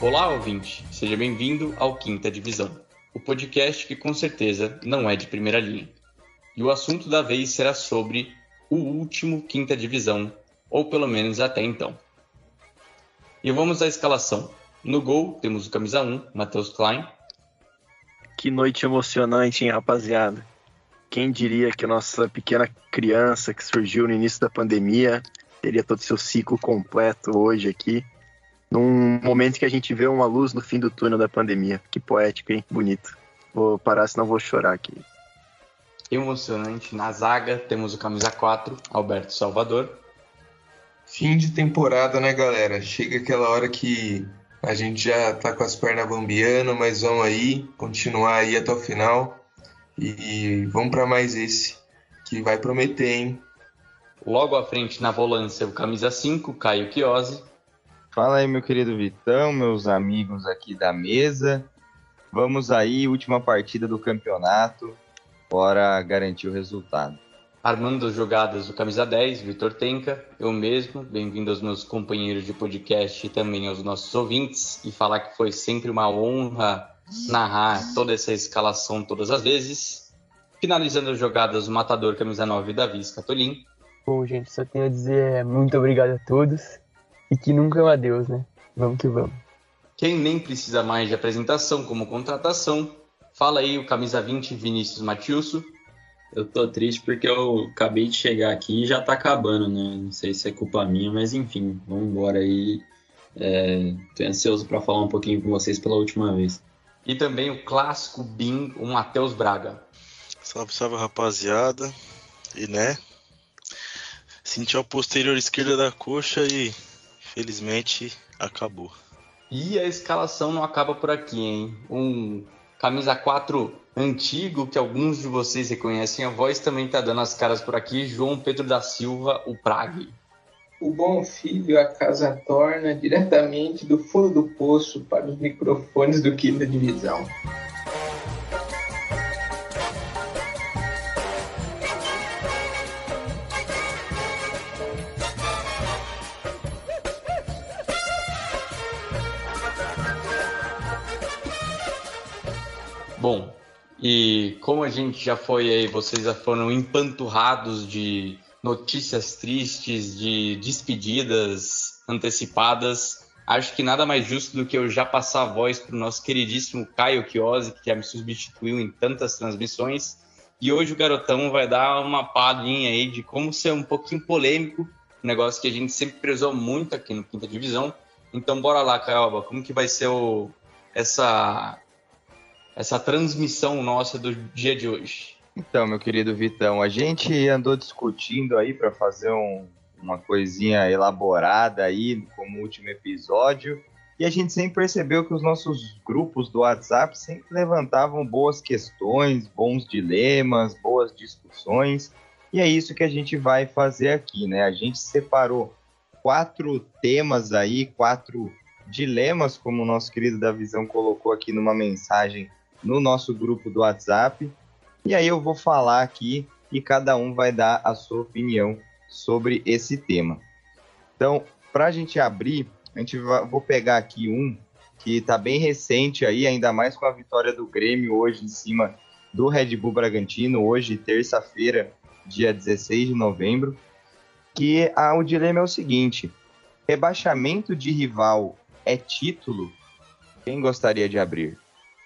Olá, ouvinte! Seja bem-vindo ao Quinta Divisão, o podcast que com certeza não é de primeira linha. E o assunto da vez será sobre o último Quinta Divisão, ou pelo menos até então. E vamos à escalação. No gol temos o camisa 1, Matheus Klein. Que noite emocionante, hein, rapaziada? Quem diria que a nossa pequena criança que surgiu no início da pandemia teria todo seu ciclo completo hoje aqui num momento que a gente vê uma luz no fim do túnel da pandemia. Que poético, hein? Bonito. Vou parar, senão vou chorar aqui. Emocionante. Na zaga temos o camisa 4, Alberto Salvador. Fim de temporada, né, galera? Chega aquela hora que a gente já tá com as pernas bambiando, mas vamos aí, continuar aí até o final. E vamos para mais esse, que vai prometer, hein? Logo à frente, na volância, o camisa 5, Caio Chiosi. Fala aí, meu querido Vitão, meus amigos aqui da mesa. Vamos aí, última partida do campeonato, bora garantir o resultado. Armando as jogadas do camisa 10, Vitor Tenca, eu mesmo, bem-vindo aos meus companheiros de podcast e também aos nossos ouvintes, e falar que foi sempre uma honra narrar toda essa escalação todas as vezes. Finalizando as jogadas, o matador camisa 9, Davi Scatolin. Bom, gente, só tenho a dizer muito obrigado a todos e que nunca é um adeus, né? Vamos que vamos. Quem nem precisa mais de apresentação como contratação, fala aí o camisa 20 Vinícius Matiuso. Eu tô triste porque eu acabei de chegar aqui e já tá acabando, né? Não sei se é culpa minha, mas enfim, vamos embora aí. É, tô ansioso para falar um pouquinho com vocês pela última vez. E também o clássico BIM, o Matheus Braga. Salve, salve rapaziada. E né? Senti a posterior esquerda da coxa e Felizmente acabou. E a escalação não acaba por aqui, hein? Um camisa 4 antigo, que alguns de vocês reconhecem a voz, também tá dando as caras por aqui. João Pedro da Silva, o Prague. O bom filho a casa torna diretamente do fundo do poço para os microfones do quinta divisão. E como a gente já foi aí, vocês já foram empanturrados de notícias tristes, de despedidas antecipadas, acho que nada mais justo do que eu já passar a voz para o nosso queridíssimo Caio Chiosi, que já me substituiu em tantas transmissões. E hoje o garotão vai dar uma palhinha aí de como ser um pouquinho polêmico, um negócio que a gente sempre prezou muito aqui no Quinta Divisão. Então bora lá, Caioba, como que vai ser o, essa essa transmissão nossa do dia de hoje? Então, meu querido Vitão, a gente andou discutindo aí para fazer um, uma coisinha elaborada aí como último episódio. E a gente sempre percebeu que os nossos grupos do WhatsApp sempre levantavam boas questões, bons dilemas, boas discussões. E é isso que a gente vai fazer aqui, né? A gente separou quatro temas aí, quatro dilemas, como o nosso querido Davizão colocou aqui numa mensagem no nosso grupo do WhatsApp. E aí eu vou falar aqui e cada um vai dar a sua opinião sobre esse tema. Então, para a gente abrir, a gente vai, vou pegar aqui um que está bem recente aí, ainda mais com a vitória do Grêmio hoje em cima do Red Bull Bragantino, hoje, terça-feira, dia 16 de novembro, que ah, o dilema é o seguinte, rebaixamento de rival é título? Quem gostaria de abrir?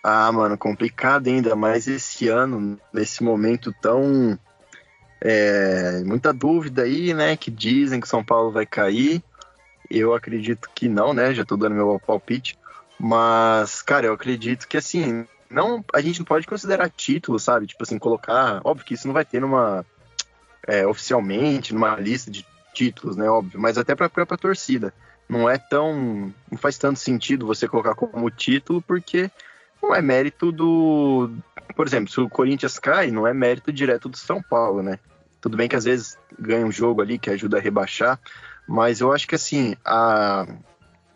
Ah, mano, complicado ainda mais esse ano, nesse momento tão. É, muita dúvida aí, né? Que dizem que São Paulo vai cair. Eu acredito que não, né? Já tô dando meu palpite. Mas, cara, eu acredito que assim, não, a gente não pode considerar título, sabe? Tipo assim, colocar. Óbvio que isso não vai ter numa. É, oficialmente, numa lista de títulos, né? Óbvio, mas até pra própria torcida. Não é tão. Não faz tanto sentido você colocar como título, porque não é mérito do. Por exemplo, se o Corinthians cai, não é mérito direto do São Paulo, né? Tudo bem que às vezes ganha um jogo ali que ajuda a rebaixar, mas eu acho que assim, a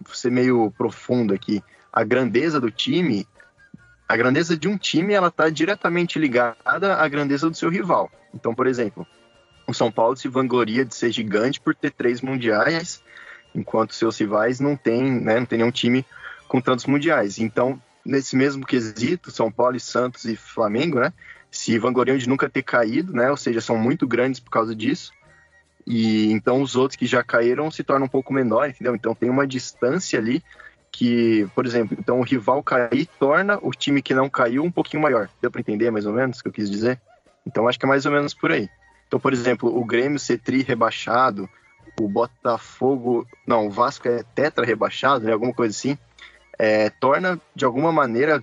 vou ser meio profundo aqui, a grandeza do time, a grandeza de um time, ela está diretamente ligada à grandeza do seu rival. Então, por exemplo, o São Paulo se vangloria de ser gigante por ter três mundiais, enquanto seus rivais não têm, né, não tem nenhum time com tantos mundiais. Então, nesse mesmo quesito, São Paulo, Santos e Flamengo, né, se vangloriam de nunca ter caído, né, ou seja, são muito grandes por causa disso. E então os outros que já caíram se tornam um pouco menores, entendeu? Então tem uma distância ali que, por exemplo, então o rival cair torna o time que não caiu um pouquinho maior. Deu para entender mais ou menos o que eu quis dizer? Então acho que é mais ou menos por aí. Então, por exemplo, o Grêmio ser tri rebaixado, o Botafogo, não, o Vasco é tetra rebaixado, né, alguma coisa assim, é, torna de alguma maneira,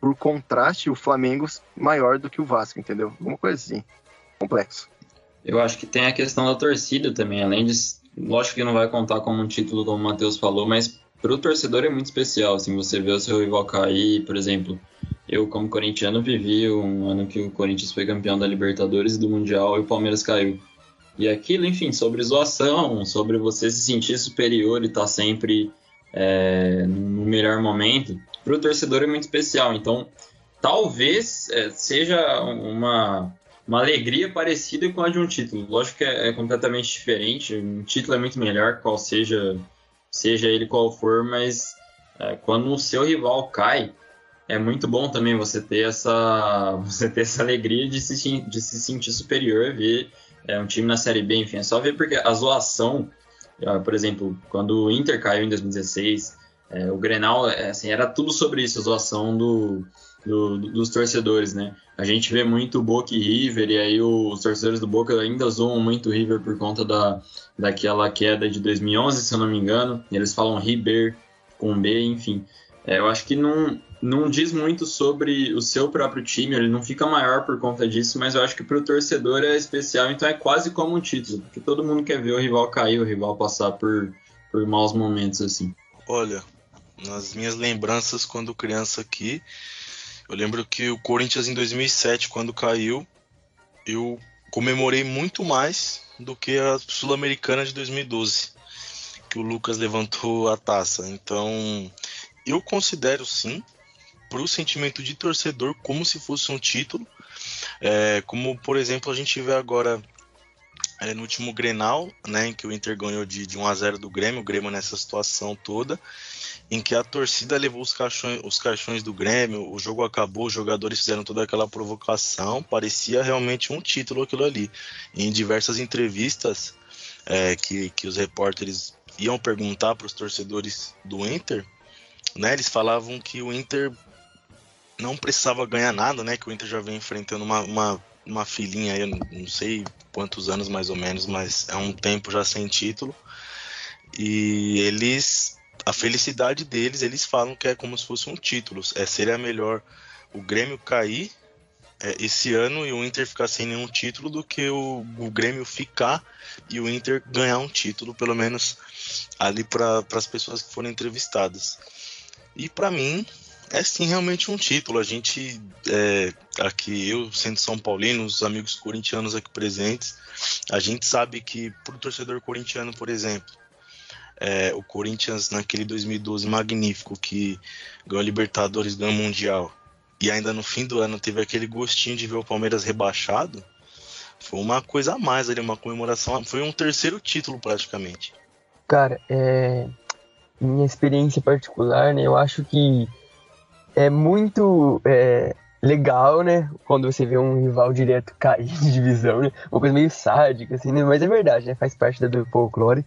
por contraste, o Flamengo maior do que o Vasco, entendeu? Alguma coisa assim, complexo. Eu acho que tem a questão da torcida também, além de, lógico que não vai contar como um título, como o Matheus falou, mas para o torcedor é muito especial, assim, você vê o seu rival cair, por exemplo, eu como corintiano vivi um ano que o Corinthians foi campeão da Libertadores e do Mundial e o Palmeiras caiu. E aquilo, enfim, sobre zoação, sobre você se sentir superior e estar tá sempre é, no melhor momento, para o torcedor é muito especial. Então, talvez é, seja uma, uma alegria parecida com a de um título. Lógico que é, é, completamente diferente, um título é muito melhor, qual seja, seja ele qual for, mas é, quando o seu rival cai, é muito bom também você ter essa, você ter essa alegria de se, de se sentir superior, ver é, um time na Série B, enfim, é só ver porque a zoação, por exemplo, quando o Inter caiu em 2016, é, o Grenal, é, assim, era tudo sobre isso, a zoação do, do, dos torcedores, né? A gente vê muito Boca e River, e aí os torcedores do Boca ainda zoam muito o River por conta da, daquela queda de 2011, se eu não me engano, eles falam River com B, enfim. É, eu acho que não, não diz muito sobre o seu próprio time, ele não fica maior por conta disso, mas eu acho que para o torcedor é especial, então é quase como um título, porque todo mundo quer ver o rival cair, o rival passar por, por maus momentos assim. Olha, nas minhas lembranças quando criança aqui, eu lembro que o Corinthians em 2007, quando caiu, eu comemorei muito mais do que a Sul-Americana de 2012, que o Lucas levantou a taça. Então, eu considero sim para o sentimento de torcedor como se fosse um título. É, como, por exemplo, a gente vê agora é, no último Grenal, né, em que o Inter ganhou de, de 1 a 0 do Grêmio, o Grêmio nessa situação toda, em que a torcida levou os caixões, os caixões do Grêmio, o jogo acabou, os jogadores fizeram toda aquela provocação, parecia realmente um título aquilo ali. Em diversas entrevistas é, que, que os repórteres iam perguntar para os torcedores do Inter, né, eles falavam que o Inter não precisava ganhar nada, né? Que o Inter já vem enfrentando uma, uma, uma filhinha aí, não sei quantos anos mais ou menos, mas é um tempo já sem título. E eles, a felicidade deles, eles falam que é como se fosse um título. É, seria melhor o Grêmio cair é, esse ano e o Inter ficar sem nenhum título do que o, o Grêmio ficar e o Inter ganhar um título, pelo menos ali para as pessoas que foram entrevistadas. E para mim, é sim realmente um título. A gente, é, aqui, eu sendo São Paulino, os amigos corintianos aqui presentes, a gente sabe que para o torcedor corintiano, por exemplo, é, o Corinthians naquele 2012 magnífico que ganhou a Libertadores, ganhou o Mundial, e ainda no fim do ano teve aquele gostinho de ver o Palmeiras rebaixado, foi uma coisa a mais ali, uma comemoração, foi um terceiro título praticamente. Cara, é, minha experiência particular, né, eu acho que é muito é, legal, né? Quando você vê um rival direto cair de divisão, né? Uma coisa meio sádica, assim, né? Mas é verdade, né? Faz parte do folclore.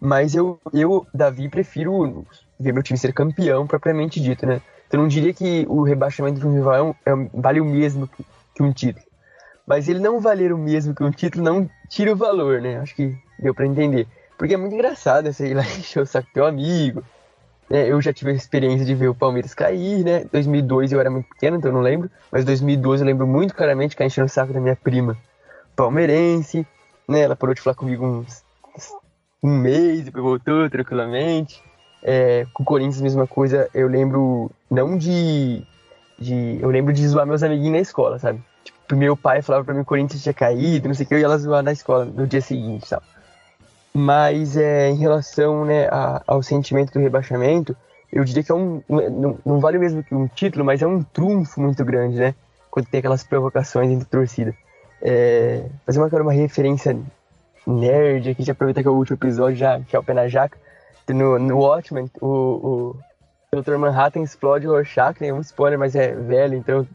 Mas eu, eu, Davi, prefiro ver meu time ser campeão, propriamente dito, né? Então, eu não diria que o rebaixamento de um rival é, é, vale o mesmo que, que um título. Mas ele não valer o mesmo que um título não tira o valor, né? Acho que deu para entender. Porque é muito engraçado, você ir lá encher o saco do teu amigo, é, eu já tive a experiência de ver o Palmeiras cair, né? 2002 eu era muito pequeno, então eu não lembro. Mas 2012 eu lembro muito claramente cair enchendo o saco da minha prima palmeirense, né? Ela parou de falar comigo uns, um mês, depois voltou tranquilamente. É, com o Corinthians, mesma coisa. Eu lembro, não de, de. Eu lembro de zoar meus amiguinhos na escola, sabe? Tipo, meu pai falava pra mim que o Corinthians tinha caído, não sei o que, eu ia lá zoar na escola no dia seguinte, tal. Mas é, em relação né, a, ao sentimento do rebaixamento, eu diria que é um. Não, não vale mesmo que um título, mas é um trunfo muito grande, né? Quando tem aquelas provocações entre torcida. É, fazer uma, uma referência nerd aqui, já aproveitar que é o último episódio, já que é o pé na jaca. No, no Watchmen, o, o Dr. Manhattan explode o Rorschach, tem um spoiler, mas é velho, então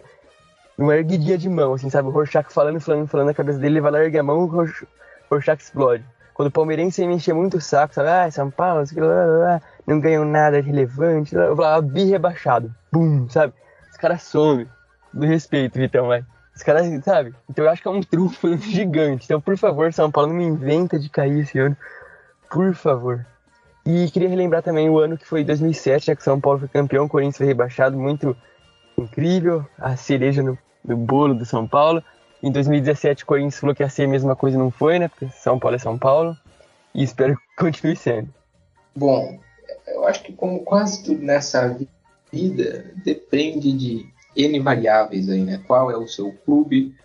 uma erguidinha de mão, assim, sabe? O Rorschach falando, falando, falando na cabeça dele, ele vai lá, ergue a mão, o Rorschach explode. Quando o palmeirense me encher muito o saco, sabe? Ah, São Paulo, não ganham nada relevante, blá, blá, bi rebaixado. Bum, sabe? Os caras somem. Do respeito, Vitão, vai. Os caras, sabe? Então eu acho que é um trunfo gigante. Então, por favor, São Paulo, não me inventa de cair esse ano. Por favor. E queria relembrar também o ano que foi 2007, já que São Paulo foi campeão, o Corinthians foi rebaixado, muito incrível, a cereja no, no bolo do São Paulo. Em 2017, o Corinthians falou que ia ser a mesma coisa não foi, né? Porque São Paulo é São Paulo. E espero que continue sendo. Bom, eu acho que como quase tudo nessa vida, depende de N variáveis aí, né? Qual é o seu clube,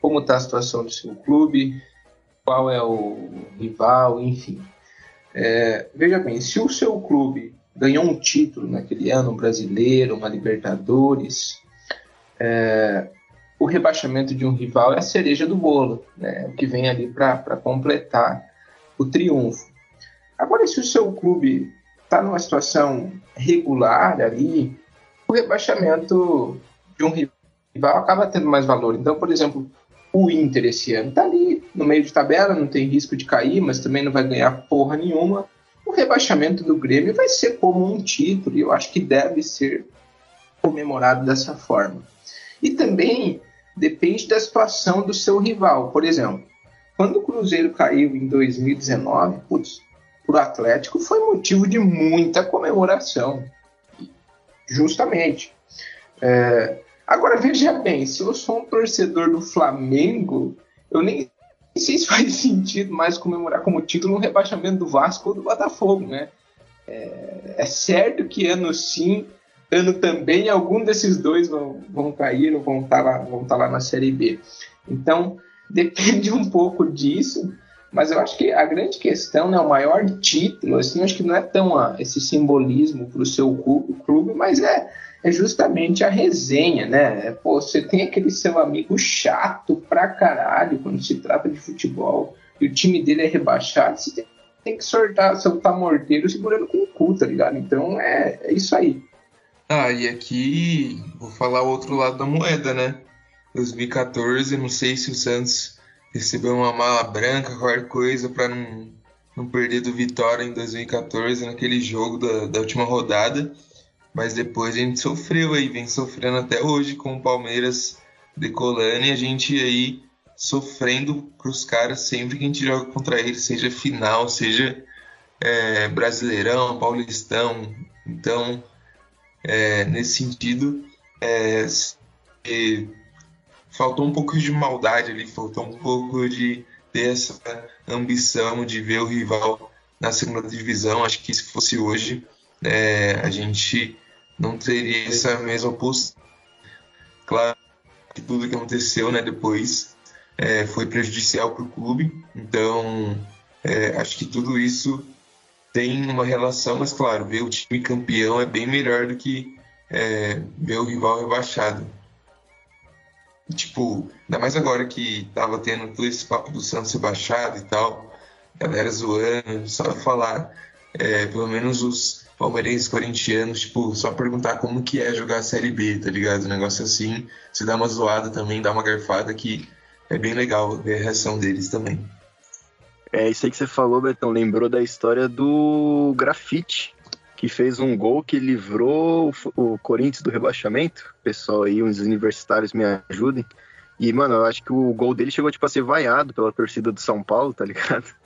como está a situação do seu clube, qual é o rival, enfim. É, veja bem, se o seu clube ganhou um título naquele ano, um brasileiro, uma Libertadores, é, o rebaixamento de um rival é a cereja do bolo, né? o que vem ali para completar o triunfo. Agora, se o seu clube está numa situação regular ali, o rebaixamento de um rival acaba tendo mais valor. Então, por exemplo, o Inter esse ano está ali no meio de tabela, não tem risco de cair, mas também não vai ganhar porra nenhuma. O rebaixamento do Grêmio vai ser como um título, e eu acho que deve ser comemorado dessa forma. E também depende da situação do seu rival. Por exemplo, quando o Cruzeiro caiu em 2019, putz, para o Atlético foi motivo de muita comemoração. Justamente. É, agora, veja bem, se eu sou um torcedor do Flamengo, eu nem sei se faz sentido mais comemorar como título um rebaixamento do Vasco ou do Botafogo, né? É, é certo que ano sim ano também, algum desses dois vão, vão cair ou vão estar, tá lá, vão estar tá lá na Série B. Então, depende um pouco disso, mas eu acho que a grande questão, né, o maior título, assim, acho que não é tão a, esse simbolismo para o seu clube, clube, mas é, é justamente a resenha, né? Pô, você tem aquele seu amigo chato pra caralho quando se trata de futebol e o time dele é rebaixado, você tem, tem que soltar, soltar morteiro segurando com o cu, tá ligado? Então é, é isso aí. Ah, e aqui vou falar o outro lado da moeda, né? 2014, não sei se o Santos recebeu uma mala branca, qualquer coisa, para não, não perder do Vitória em 2014, naquele jogo da, da última rodada. Mas depois a gente sofreu aí, vem sofrendo até hoje com o Palmeiras decolando e a gente aí sofrendo pros caras sempre que a gente joga contra eles, seja final, seja é, Brasileirão, Paulistão. Então é, nesse sentido, é, faltou um pouco de maldade ali, faltou um pouco de ter essa ambição de ver o rival na segunda divisão. Acho que se fosse hoje, é, a gente não teria essa mesma postura. Claro que tudo que aconteceu né, depois é, foi prejudicial para o clube, então é, acho que tudo isso tem uma relação, mas claro, ver o time campeão é bem melhor do que é, ver o rival rebaixado. Tipo, ainda mais agora que tava tendo todo esse papo do Santos rebaixado e tal, galera zoando, só falar, é, pelo menos os palmeirenses corintianos, tipo, só perguntar como que é jogar a Série B, tá ligado? Um negócio assim, se dá uma zoada também, dá uma garfada que é bem legal ver a reação deles também. É isso aí que você falou, Betão. Lembrou da história do Grafite, que fez um gol que livrou o, Corinthians do rebaixamento. Pessoal aí, uns universitários me ajudem. E, mano, eu acho que o gol dele chegou, tipo, a ser vaiado pela torcida do São Paulo, tá ligado?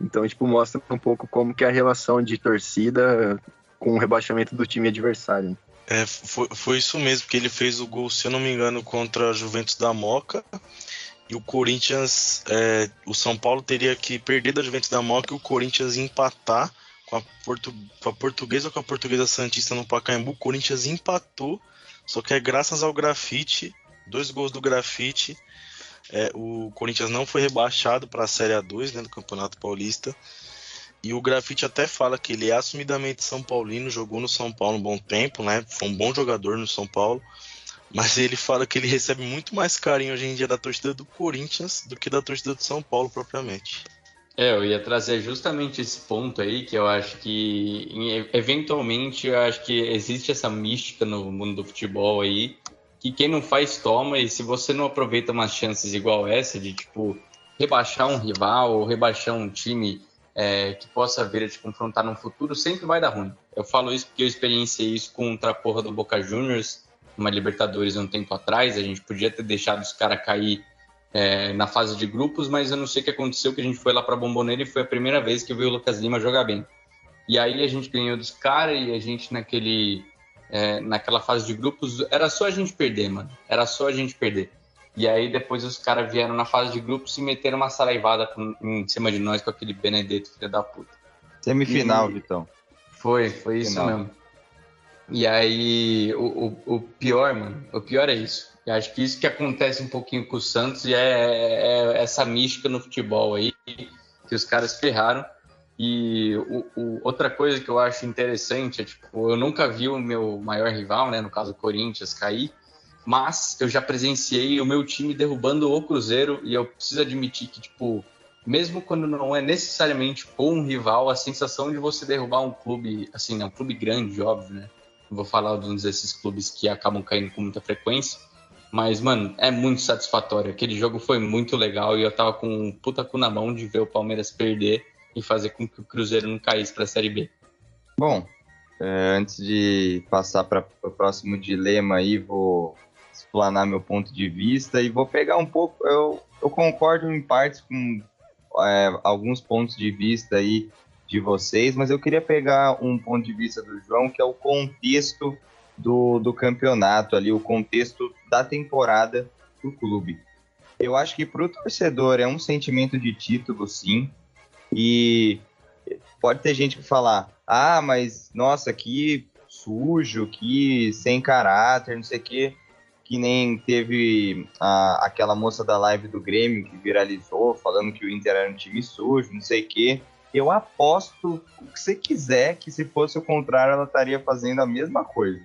Então, tipo, mostra um pouco como que é a relação de torcida com o rebaixamento do time adversário. É, foi, foi isso mesmo, que ele fez o gol, se eu não me engano, contra a Juventus da Moca e o Corinthians, é, o São Paulo teria que perder da Juventus da Moca e o Corinthians empatar com a, Portu, com a Portuguesa ou com a Portuguesa Santista no Pacaembu. O Corinthians empatou, só que é graças ao grafite dois gols do grafite. É, o Corinthians não foi rebaixado para a Série A2 né, do Campeonato Paulista. E o Grafite até fala que ele é assumidamente São Paulino, jogou no São Paulo um bom tempo, né? Foi um bom jogador no São Paulo. Mas ele fala que ele recebe muito mais carinho hoje em dia da torcida do Corinthians do que da torcida do São Paulo propriamente. É, eu ia trazer justamente esse ponto aí, que eu acho que eventualmente eu acho que existe essa mística no mundo do futebol aí, que quem não faz toma, e se você não aproveita umas chances igual essa, de tipo, rebaixar um rival ou rebaixar um time é, que possa vir a te confrontar no futuro, sempre vai dar ruim. Eu falo isso porque eu experienciei isso contra a porra do Boca Juniors, uma Libertadores um tempo atrás, a gente podia ter deixado os caras cair é, na fase de grupos, mas eu não sei o que aconteceu, que a gente foi lá para Bomboneira e foi a primeira vez que eu vi o Lucas Lima jogar bem. E aí a gente ganhou dos caras e a gente naquele é, naquela fase de grupos, era só a gente perder, mano. Era só a gente perder. E aí depois os caras vieram na fase de grupos e meteram uma saraivada com, em cima de nós com aquele Benedetto, filho da puta. Semifinal, e, Vitão. Foi, foi isso Final. mesmo. E aí, o, o, o, pior, mano, o pior é isso. Eu acho que isso que acontece um pouquinho com o Santos e é, é, é essa mística no futebol aí, que os caras ferraram. E o, o, outra coisa que eu acho interessante é, tipo, eu nunca vi o meu maior rival, né, no caso o Corinthians, cair, mas eu já presenciei o meu time derrubando o Cruzeiro e eu preciso admitir que, tipo, mesmo quando não é necessariamente com um rival, a sensação de você derrubar um clube, assim, né, um clube grande, óbvio, né, vou falar de um desses clubes que acabam caindo com muita frequência, mas, mano, é muito satisfatório. Aquele jogo foi muito legal e eu tava com um puta cu na mão de ver o Palmeiras perder e fazer com que o Cruzeiro não caísse para a Série B. Bom, é, antes de passar para o próximo dilema aí, vou explanar meu ponto de vista e vou pegar um pouco. Eu, eu concordo em partes com é, alguns pontos de vista aí de vocês, mas eu queria pegar um ponto de vista do João, que é o contexto do, do campeonato ali, o contexto da temporada do clube. Eu acho que para o torcedor é um sentimento de título, sim. E pode ter gente que falar, ah, mas nossa, que sujo, que sem caráter, não sei o quê. Que nem teve a, aquela moça da live do Grêmio que viralizou, falando que o Inter era um time sujo, não sei o quê. Eu aposto o que você quiser que se fosse o contrário, ela estaria fazendo a mesma coisa.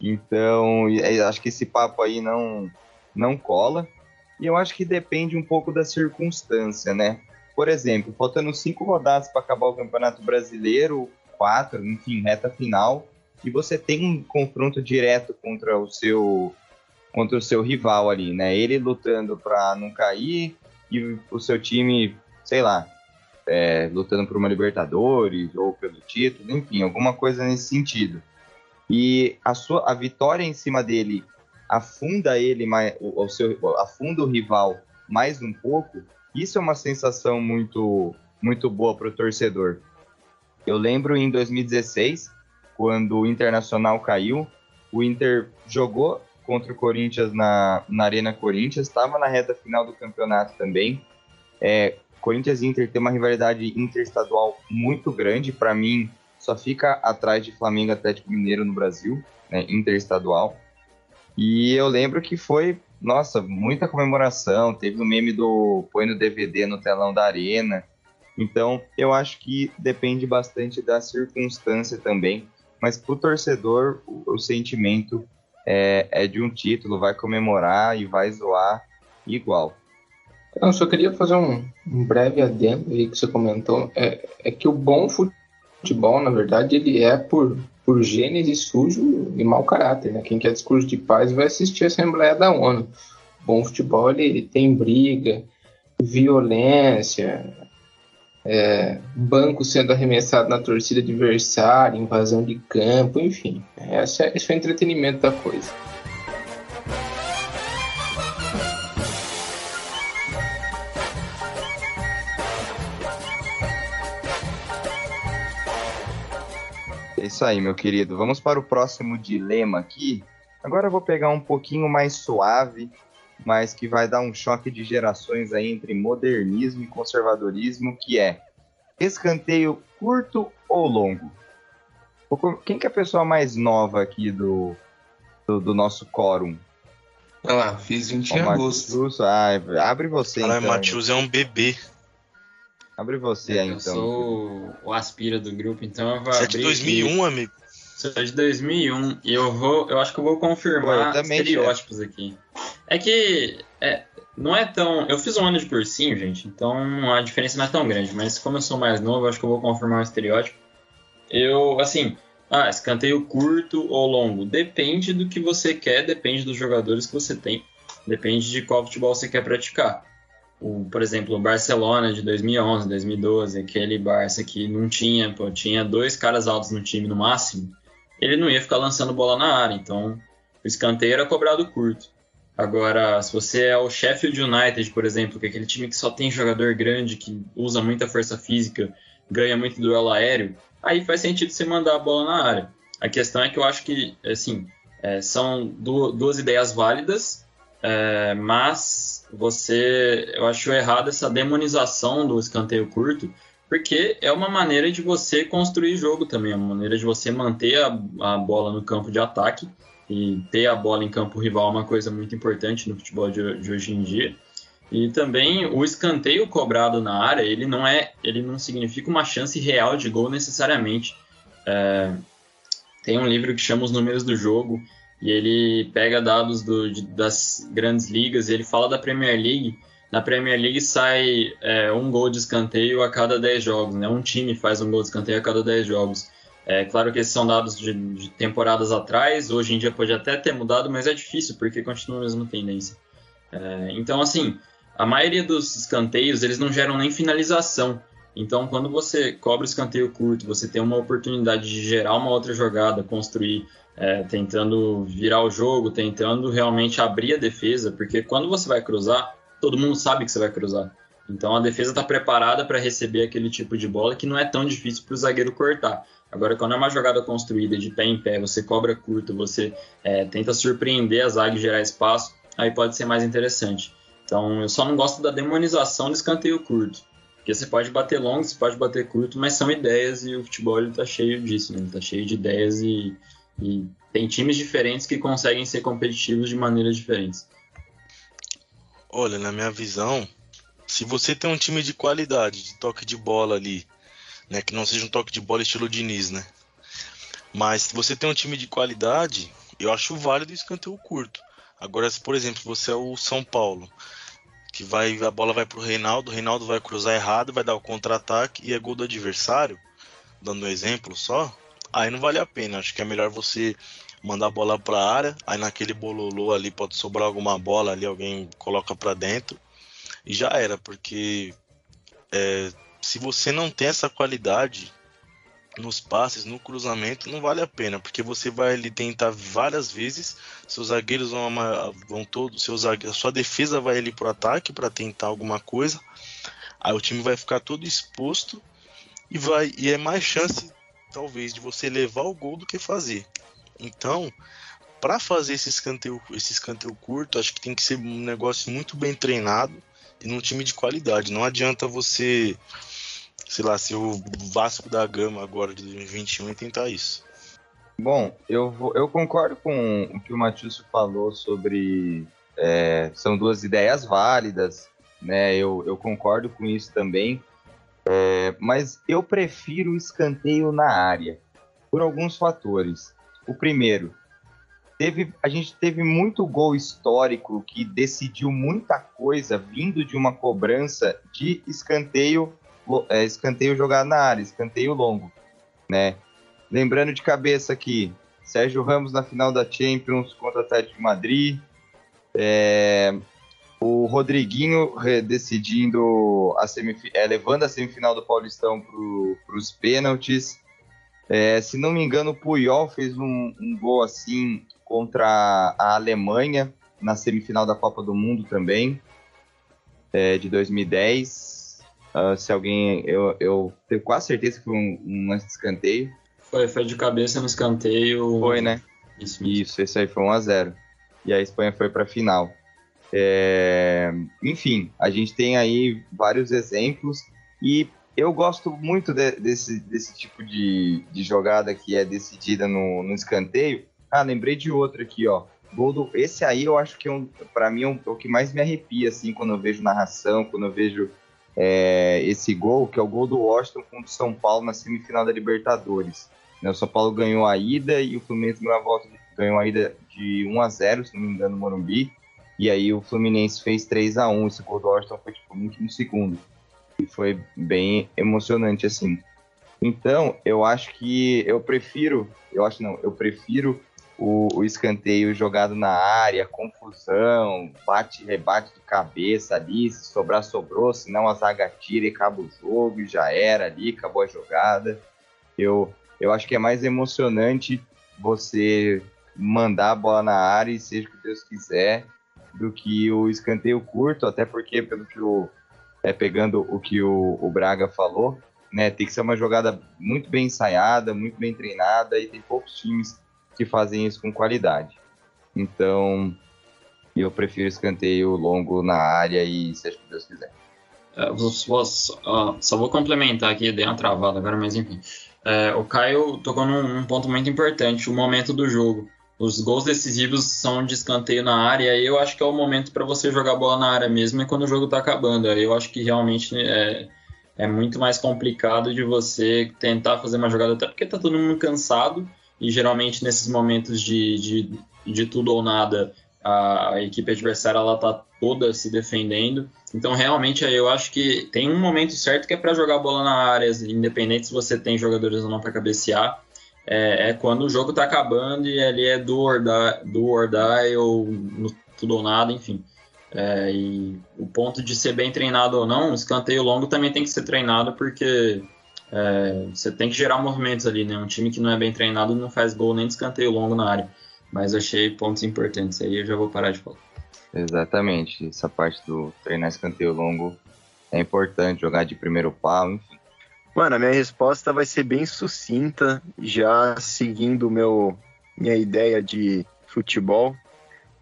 Então, acho que esse papo aí não, não cola. E eu acho que depende um pouco da circunstância, né? Por exemplo, faltando cinco rodadas para acabar o Campeonato Brasileiro, quatro, enfim, reta final, e você tem um confronto direto contra o seu contra o seu rival ali, né? Ele lutando para não cair e o seu time, sei lá, é, lutando por uma Libertadores ou pelo título, enfim, alguma coisa nesse sentido. E a sua a vitória em cima dele afunda ele mais, o, o seu afunda o rival mais um pouco isso é uma sensação muito, muito boa para o torcedor. Eu lembro em 2016, quando o Internacional caiu, o Inter jogou contra o Corinthians na, na Arena Corinthians, estava na reta final do campeonato também. É, Corinthians e Inter tem uma rivalidade interestadual muito grande. Para mim, só fica atrás de Flamengo Atlético Mineiro no Brasil, né, interestadual. E eu lembro que foi nossa, muita comemoração. Teve o meme do põe no DVD no telão da arena. Então, eu acho que depende bastante da circunstância também. Mas para o torcedor, o, sentimento é, é, de um título, vai comemorar e vai zoar igual. Eu só queria fazer um, um breve adendo aí que você comentou. É, é que o bom futebol, na verdade, ele é por por gênese sujo e mau caráter. Né? Quem quer discurso de paz vai assistir a Assembleia da ONU. Bom futebol ele tem briga, violência, é, banco sendo arremessado na torcida adversária, invasão de campo, enfim. Esse é, esse é o entretenimento da coisa. Isso aí, meu querido. Vamos para o próximo dilema aqui. Agora eu vou pegar um pouquinho mais suave, mas que vai dar um choque de gerações aí entre modernismo e conservadorismo, que é escanteio curto ou longo? Quem que é a pessoa mais nova aqui do, do, do nosso quórum? Olha lá, fiz 20 em Ó, agosto. Ah, abre você Caralho, então. Matheus é um bebê. Abre você aí eu então. sou o aspira do grupo, então eu vou Você é de abrir 2001, amigo. Aqui. Sou de 2001 e eu vou, eu acho que eu vou Pô, eu confirmar também, estereótipos aqui. É que é, não é tão. Eu fiz um ano de cursinho, gente, então a diferença não é tão grande. Mas como eu sou mais novo, eu acho que eu vou confirmar o estereótipo. Eu, assim, ah, escanteio curto ou longo. Depende do que você quer, depende dos jogadores que você tem, depende de qual futebol você quer praticar. O, por exemplo, o Barcelona de 2011, 2012, aquele Barça que não tinha, pô, tinha dois caras altos no time no máximo, ele não ia ficar lançando bola na área, então o escanteio era cobrado curto. Agora, se você é o Sheffield United, por exemplo, que é aquele time que só tem jogador grande, que usa muita força física, ganha muito duelo aéreo, aí faz sentido você mandar a bola na área. A questão é que eu acho que, assim, é, são du duas ideias válidas, é, mas você, eu acho errado essa demonização do escanteio curto, porque é uma maneira de você construir jogo também, é uma maneira de você manter a, a bola no campo de ataque e ter a bola em campo rival é uma coisa muito importante no futebol de, de hoje em dia. E também o escanteio cobrado na área, ele não é, ele não significa uma chance real de gol necessariamente. É, tem um livro que chama Os Números do Jogo e ele pega dados do, de, das grandes ligas e ele fala da Premier League. Na Premier League sai é, um gol de escanteio a cada 10 jogos, né? Um time faz um gol de escanteio a cada 10 jogos. É claro que esses são dados de, de, temporadas atrás, hoje em dia pode até ter mudado, mas é difícil porque continua a mesma tendência. É, então, assim, a maioria dos escanteios eles não geram nem finalização. Então, quando você cobra escanteio curto, você tem uma oportunidade de gerar uma outra jogada, construir, é, tentando virar o jogo, tentando realmente abrir a defesa, porque quando você vai cruzar, todo mundo sabe que você vai cruzar. Então a defesa está preparada para receber aquele tipo de bola que não é tão difícil para o zagueiro cortar. Agora, quando é uma jogada construída de pé em pé, você cobra curto, você é, tenta surpreender a zaga e gerar espaço, aí pode ser mais interessante. Então, eu só não gosto da demonização do escanteio curto. Porque você pode bater longo, você pode bater curto, mas são ideias e o futebol ele tá cheio disso, né? Tá cheio de ideias e, e tem times diferentes que conseguem ser competitivos de maneiras diferentes. Olha, na minha visão, se você tem um time de qualidade, de toque de bola ali, né, que não seja um toque de bola estilo Diniz, né? Mas se você tem um time de qualidade, eu acho válido o escanteio curto. Agora, se por exemplo você é o São Paulo, que vai a bola vai pro Reinaldo, o Reinaldo vai cruzar errado, vai dar o contra-ataque e é gol do adversário, dando um exemplo só, aí não vale a pena. Acho que é melhor você mandar a bola para a área, aí naquele bololô ali pode sobrar alguma bola ali, alguém coloca para dentro e já era, porque é, se você não tem essa qualidade nos passes, no cruzamento, não vale a pena, porque você vai ali tentar várias vezes, seus zagueiros vão, vão todos, seus zagueiros, sua defesa vai ali pro ataque para tentar alguma coisa, aí o time vai ficar todo exposto e vai e é mais chance talvez de você levar o gol do que fazer. Então, para fazer esse escanteio, esse escanteio curto, acho que tem que ser um negócio muito bem treinado e num time de qualidade. Não adianta você sei lá, ser o Vasco da Gama agora de 2021 e tentar isso. Bom, eu, vou, eu concordo com o que o Matheus falou sobre. É, são duas ideias válidas, né? Eu, eu concordo com isso também. É, mas eu prefiro o escanteio na área, por alguns fatores. O primeiro, teve, a gente teve muito gol histórico que decidiu muita coisa vindo de uma cobrança de escanteio é, escanteio jogado na área, escanteio longo, né? Lembrando de cabeça aqui, Sérgio Ramos na final da Champions contra o Atlético de Madrid, é, o Rodriguinho decidindo a é, levando a semifinal do Paulistão para os pênaltis. É, se não me engano, o Puyol fez um, um gol assim contra a Alemanha na semifinal da Copa do Mundo também, é, de 2010. Uh, se alguém. Eu, eu tenho quase certeza que foi um, um lance de escanteio. Foi, foi de cabeça no escanteio. Foi, né? Isso, mesmo. Isso, esse aí foi 1x0. E a Espanha foi para a final. É... Enfim, a gente tem aí vários exemplos. E eu gosto muito de, desse, desse tipo de, de jogada que é decidida no, no escanteio. Ah, lembrei de outro aqui, ó. gol do, esse aí eu acho que é um, para mim é, um, é o que mais me arrepia assim quando eu vejo narração, quando eu vejo é, esse gol, que é o gol do Washington contra o São Paulo na semifinal da Libertadores. Né, o São Paulo ganhou a ida e o Fluminense ganhou a volta, ganhou a ida de 1 a 0, se não me engano, no Morumbi. E aí o Fluminense fez 3 a 1 Esse gol do Washington foi tipo no último segundo. E foi bem emocionante assim. Então, eu acho que eu prefiro, eu acho não, eu prefiro o, o escanteio jogado na área, confusão, bate, rebate de cabeça ali, se sobrar, sobrou, senão a zaga tira e acaba o jogo e já era ali, acabou a jogada. Eu, eu acho que é mais emocionante você mandar a bola na área e seja o que Deus quiser, do que o escanteio curto, até porque, pelo que o. É, pegando o que o, o Braga falou, né, tem que ser uma jogada muito bem ensaiada, muito bem treinada, e tem poucos times que fazem isso com qualidade. Então, eu prefiro escanteio longo na área e seja o que Deus quiser. É, vou, vou, uh, só vou complementar aqui, dei uma travada agora, mas enfim. É, o Caio tocou num, num, ponto muito importante, o momento do jogo. Os gols decisivos são de escanteio na área, e eu acho que é o momento para você jogar bola na área mesmo, é quando o jogo está acabando. Eu acho que realmente é, é muito mais complicado de você tentar fazer uma jogada, até porque está todo mundo cansado, e geralmente nesses momentos de, de, de tudo ou nada, a equipe adversária ela tá toda se defendendo. Então, realmente, eu acho que tem um momento certo que é para jogar a bola na área, independente se você tem jogadores ou não para cabecear. É, é, quando o jogo tá acabando e ali é do or die, do or die ou no, tudo ou nada, enfim. É, e o ponto de ser bem treinado ou não, o escanteio longo também tem que ser treinado porque é, você tem que gerar movimentos ali, né? Um time que não é bem treinado não faz gol nem de escanteio longo na área. Mas achei pontos importantes aí, eu já vou parar de falar. Exatamente, essa parte do treinar escanteio longo é importante, jogar de primeiro pau, enfim. Mano, a minha resposta vai ser bem sucinta, já seguindo meu minha ideia de futebol.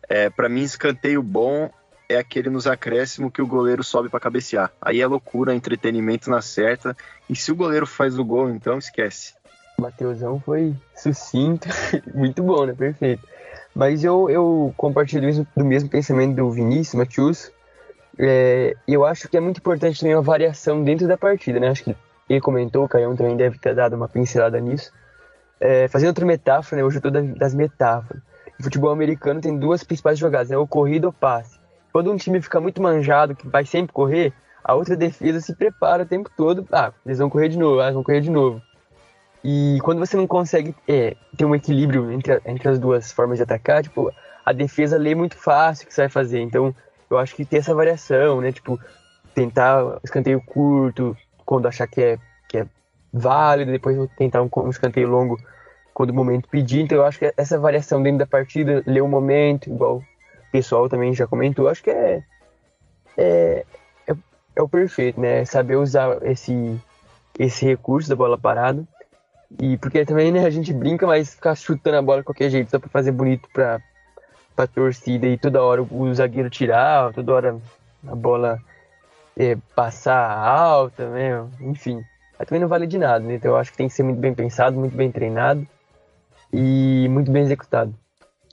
É, para mim, escanteio bom é aquele nos acréscimos que o goleiro sobe para cabecear. Aí é loucura, entretenimento na certa. E se o goleiro faz o gol, então esquece. Mateusão foi sucinto, muito bom, né? Perfeito. Mas eu, eu compartilho isso do mesmo pensamento do Vinícius, Matius. É, eu acho que é muito importante também uma variação dentro da partida, né? Acho que ele comentou, o Caião também deve ter dado uma pincelada nisso. É, fazendo outra metáfora, né? Hoje eu tô das metáforas. O futebol americano tem duas principais jogadas, né? O corrido ou o passe. Quando um time fica muito manjado, que vai sempre correr, a outra defesa se prepara o tempo todo. Ah, eles vão correr de novo, eles vão correr de novo. E quando você não consegue é, ter um equilíbrio entre, entre as duas formas de atacar, tipo, a defesa lê muito fácil o que você vai fazer. Então, eu acho que tem essa variação, né? Tipo, tentar escanteio curto quando achar que é, que é válido, depois tentar um, um escanteio longo quando o momento pedir. Então, eu acho que essa variação dentro da partida, ler o momento, igual pessoal também já comentou, acho que é, é, é, é o perfeito, né? Saber usar esse, esse recurso da bola parada e porque também, né, a gente brinca, mas ficar chutando a bola de qualquer jeito, só pra fazer bonito pra, pra torcida e toda hora o zagueiro tirar, toda hora a bola é, passar alta, né? Enfim. Aí também não vale de nada, né? Então eu acho que tem que ser muito bem pensado, muito bem treinado e muito bem executado.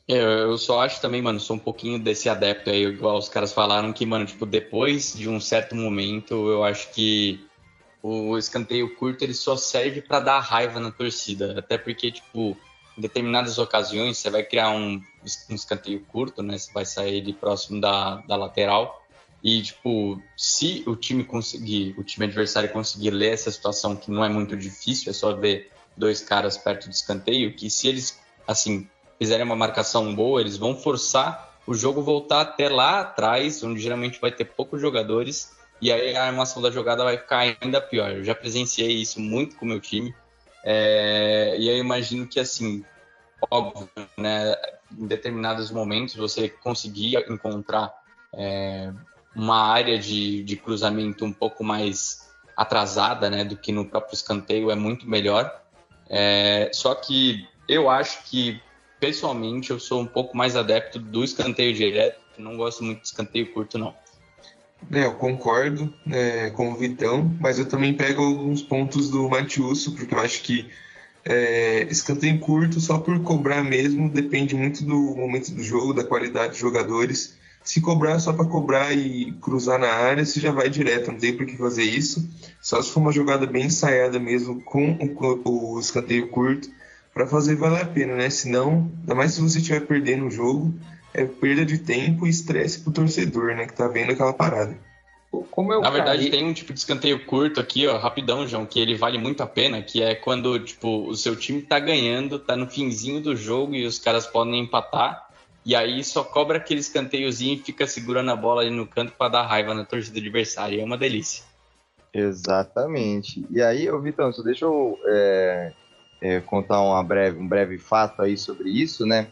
Eu só acho também, mano, sou um pouquinho desse adepto aí, igual os caras falaram que, mano, tipo, depois de um certo momento, eu acho que o escanteio curto ele só serve para dar raiva na torcida. Até porque, tipo, em determinadas ocasiões você vai criar um, um escanteio curto, né? Você vai sair de próximo da, da lateral. E, tipo, se o time conseguir, o time adversário conseguir ler essa situação, que não é muito difícil, é só ver dois caras perto do escanteio, que se eles, assim, fizerem uma marcação boa, eles vão forçar o jogo voltar até lá atrás, onde geralmente vai ter poucos jogadores, e aí a armação da jogada vai ficar ainda pior. Eu já presenciei isso muito com o meu time. É, e eu imagino que, assim, óbvio, né, em determinados momentos você conseguir encontrar é, uma área de, de cruzamento um pouco mais atrasada né, do que no próprio escanteio é muito melhor. É, só que eu acho que, pessoalmente, eu sou um pouco mais adepto do escanteio direto. Não gosto muito de escanteio curto, não. É, eu concordo né, com o Vitão, mas eu também pego alguns pontos do Matiusso, porque eu acho que é, escanteio curto só por cobrar mesmo, depende muito do momento do jogo, da qualidade dos jogadores. Se cobrar só para cobrar e cruzar na área, você já vai direto, não tem por que fazer isso. Só se for uma jogada bem ensaiada mesmo com o, o escanteio curto, para fazer valer a pena, né? Senão, ainda mais se você estiver perdendo o jogo, é perda de tempo e estresse pro torcedor, né? Que tá vendo aquela parada. Como é Na verdade, tem um tipo de escanteio curto aqui, ó, rapidão, João, que ele vale muito a pena, que é quando, tipo, o seu time tá ganhando, tá no finzinho do jogo e os caras podem empatar, e aí só cobra aquele escanteiozinho e fica segurando a bola ali no canto para dar raiva na torcida adversária. É uma delícia. Exatamente. E aí, Vitão, só deixa eu é, é, contar uma breve, um breve fato aí sobre isso, né?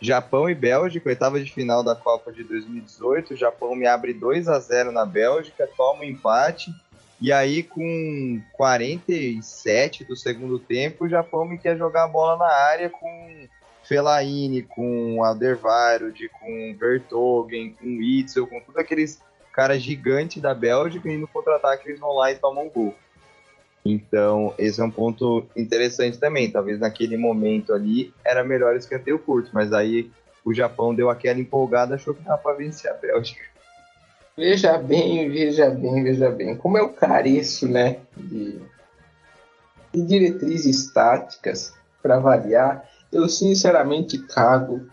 Japão e Bélgica, oitava de final da Copa de 2018. O Japão me abre 2 a 0 na Bélgica, toma um empate. E aí, com 47 do segundo tempo, o Japão me quer jogar a bola na área com Fellaini, com Alderweireld, com Vertogen, com Witzel, com todos aqueles caras gigantes da Bélgica e no contra-ataque eles vão lá e tomam um gol. Então, esse é um ponto interessante também. Talvez naquele momento ali era melhor escanteio curto, mas aí o Japão deu aquela empolgada, achou que dava para vencer a Bélgica. Veja bem, veja bem, veja bem. Como eu careço, né, de, de diretrizes táticas para avaliar, eu sinceramente cago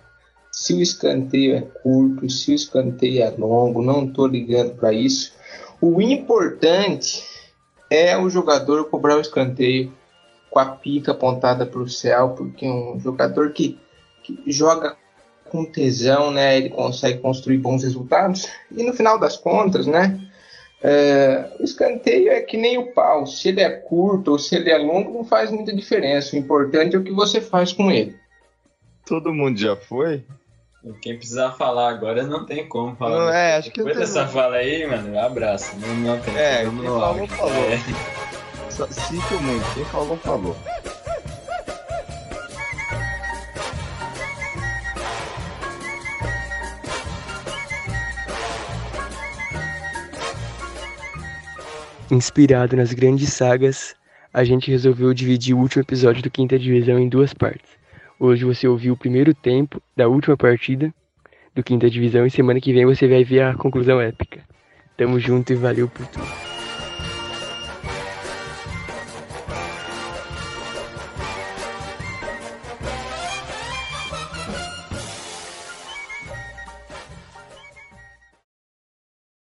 se o escanteio é curto, se o escanteio é longo, não estou ligando para isso. O importante é o jogador cobrar o escanteio com a pica apontada para o céu, porque um jogador que, que, joga com tesão, né, ele consegue construir bons resultados. E no final das contas, né, é, o escanteio é que nem o pau. Se ele é curto ou se ele é longo, não faz muita diferença. O importante é o que você faz com ele. Todo mundo já foi? Quem precisar falar agora não tem como falar. Não, é, acho que Depois dessa fala aí, mano, abraço. Não, não tem é, quem falou, falou. É. Sinto muito, quem falou, falou. Inspirado nas grandes sagas, a gente resolveu dividir o último episódio do Quinta Divisão em duas partes. Hoje você ouviu o primeiro tempo da última partida do Quinta Divisão e semana que vem você vai ver a conclusão épica. Tamo junto e valeu por tudo.